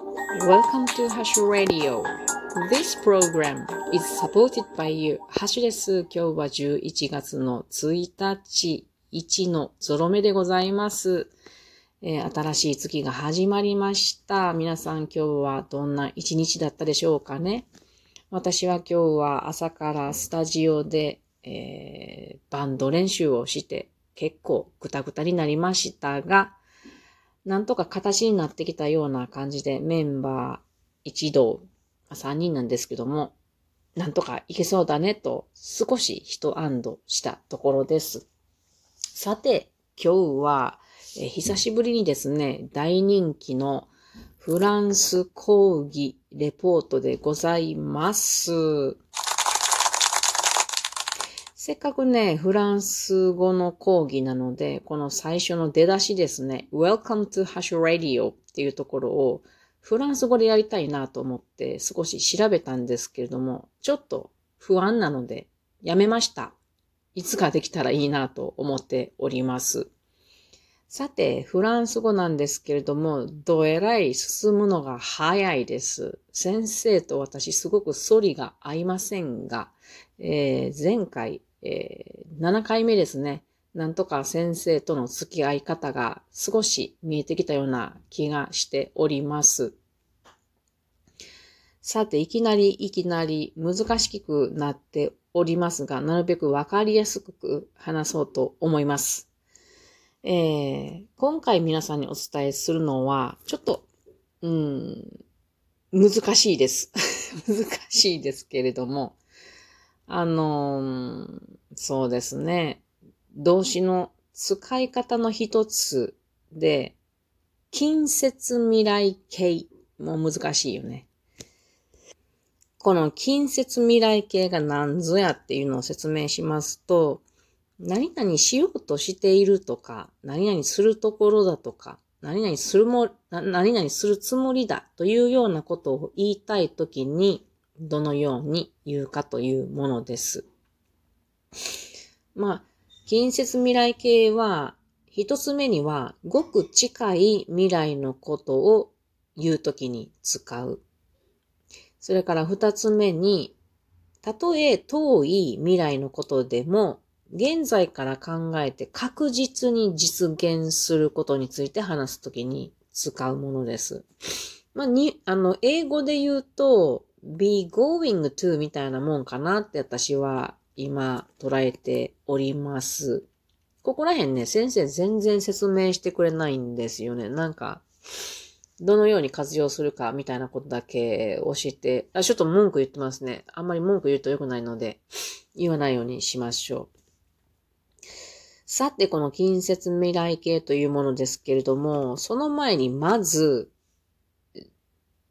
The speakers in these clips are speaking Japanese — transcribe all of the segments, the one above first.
Welcome to Hash Radio. This program is supported by you. ハッシュです。今日は11月の1日、1のゾロ目でございます。えー、新しい月が始まりました。皆さん今日はどんな一日だったでしょうかね。私は今日は朝からスタジオで、えー、バンド練習をして結構ぐたぐたになりましたが、なんとか形になってきたような感じでメンバー一同、3人なんですけども、なんとかいけそうだねと少し一安堵したところです。さて、今日は、え久しぶりにですね、大人気のフランス講義レポートでございます。せっかくね、フランス語の講義なので、この最初の出だしですね、Welcome to Hash Radio っていうところをフランス語でやりたいなと思って少し調べたんですけれども、ちょっと不安なのでやめました。いつかできたらいいなと思っております。さて、フランス語なんですけれども、どえらい進むのが早いです。先生と私すごく反りが合いませんが、えー、前回えー、7回目ですね。なんとか先生との付き合い方が少し見えてきたような気がしております。さて、いきなりいきなり難しくなっておりますが、なるべくわかりやすく話そうと思います。えー、今回皆さんにお伝えするのは、ちょっと、うん、難しいです。難しいですけれども、あの、そうですね。動詞の使い方の一つで、近接未来形も難しいよね。この近接未来形が何ぞやっていうのを説明しますと、何々しようとしているとか、何々するところだとか、何々するも、何々するつもりだというようなことを言いたいときに、どのように言うかというものです。まあ、近接未来形は、一つ目には、ごく近い未来のことを言うときに使う。それから二つ目に、たとえ遠い未来のことでも、現在から考えて確実に実現することについて話すときに使うものです。まあ、に、あの、英語で言うと、be going to みたいなもんかなって私は今捉えております。ここら辺ね、先生全然説明してくれないんですよね。なんか、どのように活用するかみたいなことだけ教えて、あ、ちょっと文句言ってますね。あんまり文句言うと良くないので、言わないようにしましょう。さて、この近接未来形というものですけれども、その前にまず、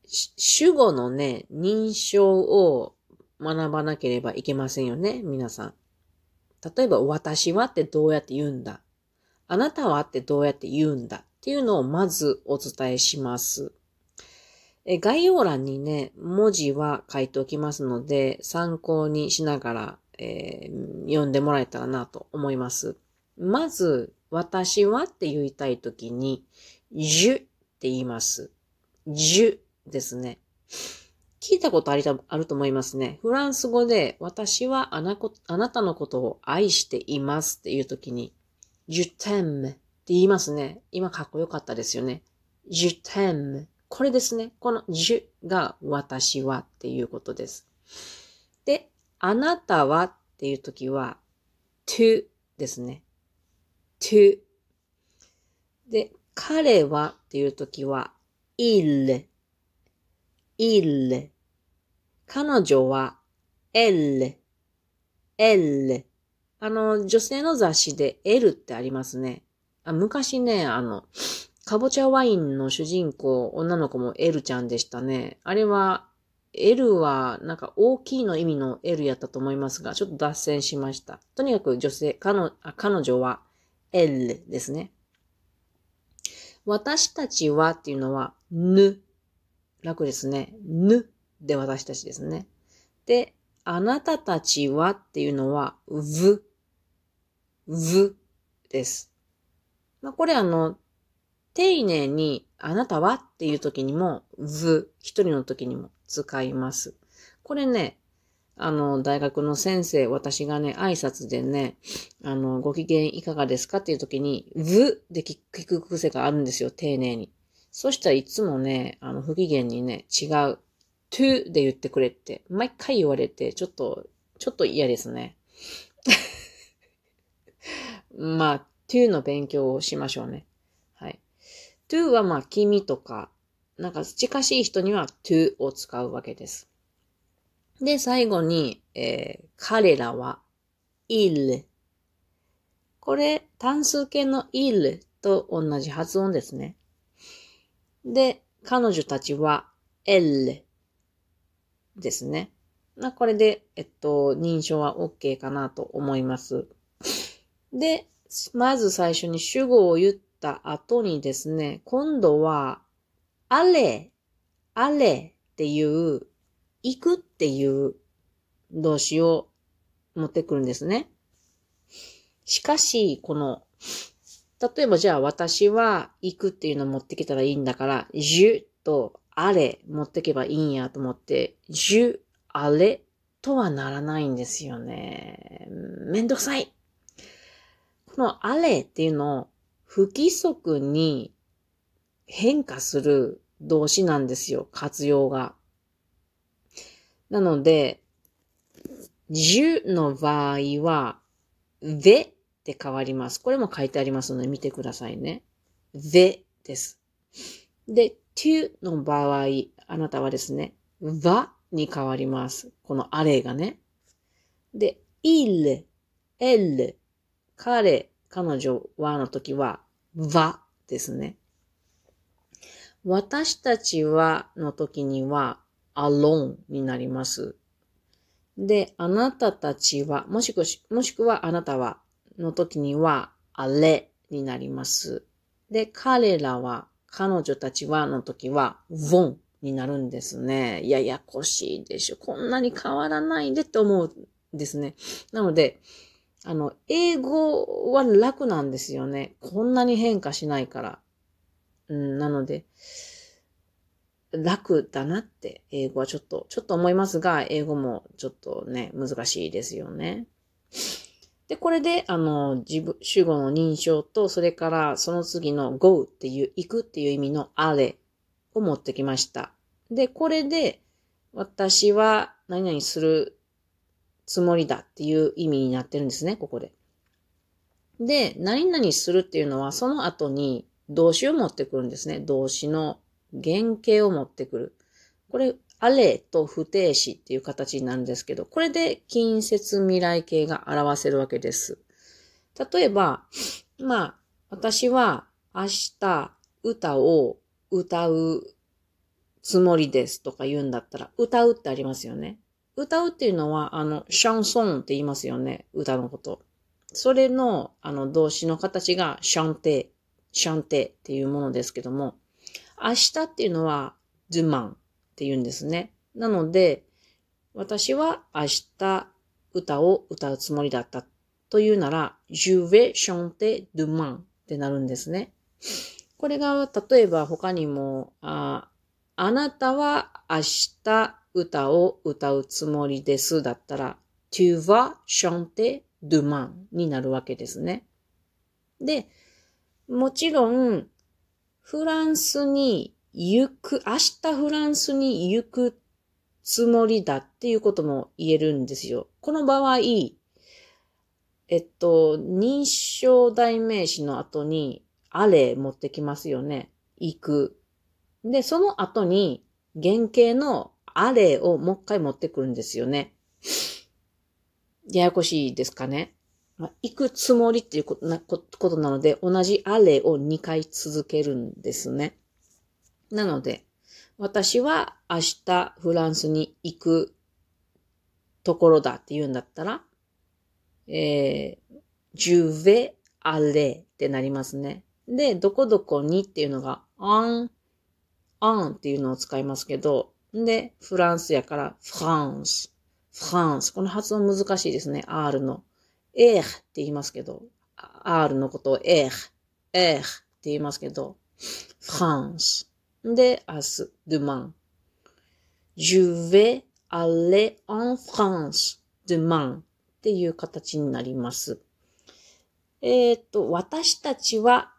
主語のね、認証を学ばなければいけませんよね、皆さん。例えば、私はってどうやって言うんだあなたはってどうやって言うんだっていうのをまずお伝えします。え概要欄にね、文字は書いておきますので、参考にしながら、えー、読んでもらえたらなと思います。まず、私はって言いたいときに、じゅって言います。じゅですね。聞いたことありあると思いますね。フランス語で、私はあなこあなたのことを愛していますっていうときに、je t'aime って言いますね。今かっこよかったですよね。je t'aime これですね。この je が私はっていうことです。で、あなたはっていうときは、to ですね。to で、彼はっていうときは、il il。彼女は L。L。あの、女性の雑誌で L ってありますね。あ昔ね、あの、かぼちゃワインの主人公、女の子も L ちゃんでしたね。あれは、L は、なんか大きいの意味の L やったと思いますが、ちょっと脱線しました。とにかく女性、彼彼女は L ですね。私たちはっていうのは、ぬ楽ですね。ぬで私たちですね。で、あなたたちはっていうのは、v、v です。まあ、これあの、丁寧に、あなたはっていう時にも、図、一人の時にも使います。これね、あの、大学の先生、私がね、挨拶でね、あの、ご機嫌いかがですかっていう時に、図で聞く癖があるんですよ、丁寧に。そしたらいつもね、あの、不機嫌にね、違う、to で言ってくれって、毎回言われて、ちょっと、ちょっと嫌ですね。まあ、to の勉強をしましょうね。はい。to はまあ、君とか、なんか近しい人には to を使うわけです。で、最後に、えー、彼らは、il。これ、単数形の il と同じ発音ですね。で、彼女たちは、elle ですね。まあ、これで、えっと、認証は OK かなと思います。で、まず最初に主語を言った後にですね、今度は、あれ、あれっていう行くっていう動詞を持ってくるんですね。しかし、この、例えばじゃあ私は行くっていうのを持ってきたらいいんだから、じゅとあれ持ってけばいいんやと思って、じゅ、あれとはならないんですよね。めんどくさい。このあれっていうのを不規則に変化する動詞なんですよ、活用が。なので、十の場合は、でって変わります。これも書いてありますので見てくださいね。でです。で、to の場合、あなたはですね、va に変わります。このあれがね。で、il, el 彼、彼女はの時は、va ですね。私たちはの時には、alone になります。で、あなたたちは、もしくもしくはあなたはの時には、あれになります。で、彼らは、彼女たちはの時は、won になるんですね。ややこしいでしょ。こんなに変わらないでって思うんですね。なので、あの、英語は楽なんですよね。こんなに変化しないから。うん、なので、楽だなって、英語はちょっと、ちょっと思いますが、英語もちょっとね、難しいですよね。で、これで、あの、自分、主語の認証と、それからその次の go っていう、行くっていう意味のあれを持ってきました。で、これで、私は何々するつもりだっていう意味になってるんですね、ここで。で、何々するっていうのは、その後に動詞を持ってくるんですね。動詞の原型を持ってくる。これ、あれと不定詞っていう形になるんですけど、これで近接未来形が表せるわけです。例えば、まあ、私は明日歌を歌うつもりですとか言うんだったら、歌うってありますよね。歌うっていうのは、あの、シャンソンって言いますよね。歌のこと。それの、あの、動詞の形がシャンテ、シャンテっていうものですけども、明日っていうのは、ズマンって言うんですね。なので、私は明日歌を歌うつもりだったというなら、je vais chanter demain ってなるんですね。これが、例えば他にも、ああなたは明日歌を歌うつもりですだったら、tu vas chanter demain になるわけですね。で、もちろん、フランスに行く、明日フランスに行くつもりだっていうことも言えるんですよ。この場合、えっと、認証代名詞の後に、あれ持ってきますよね。行く。で、その後に、原型のあれをもう一回持ってくるんですよね。ややこしいですかね。まあ、行くつもりっていうことなことなので、同じあれを2回続けるんですね。なので、私は明日フランスに行くところだって言うんだったら、えー、je vais aller ってなりますね。で、どこどこにっていうのが on, on っていうのを使いますけど、で、フランスやから、フランス、フランス。この発音難しいですね。R の。エーって言いますけど、R のことをエー、エーって言いますけど、France で、明日、demain。Je vais aller en France demain っていう形になります。えっ、ー、と、私たちは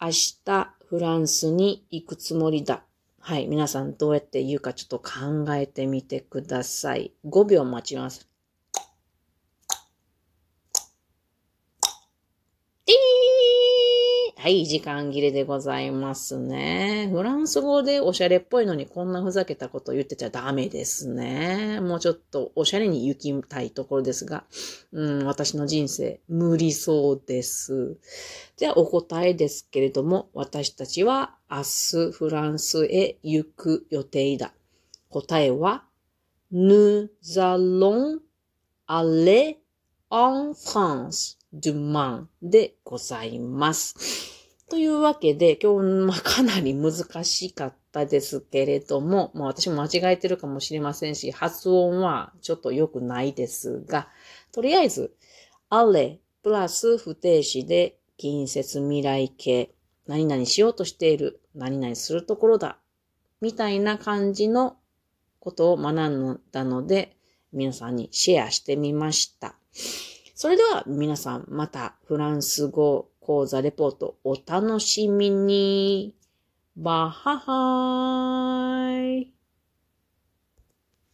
明日フランスに行くつもりだ。はい。皆さんどうやって言うかちょっと考えてみてください。5秒待ちます。はい、時間切れでございますね。フランス語でおしゃれっぽいのにこんなふざけたこと言ってちゃダメですね。もうちょっとおしゃれに行きたいところですが、うん、私の人生無理そうです。じゃあお答えですけれども、私たちは明日フランスへ行く予定だ。答えは、nous allons aller en France demain でございます。というわけで、今日はかなり難しかったですけれども、まあ私も間違えてるかもしれませんし、発音はちょっと良くないですが、とりあえず、あれ、プラス不定詞で近接未来形、何々しようとしている、何々するところだ、みたいな感じのことを学んだので、皆さんにシェアしてみました。それでは皆さんまたフランス語講座レポートお楽しみに。バッハハーイ。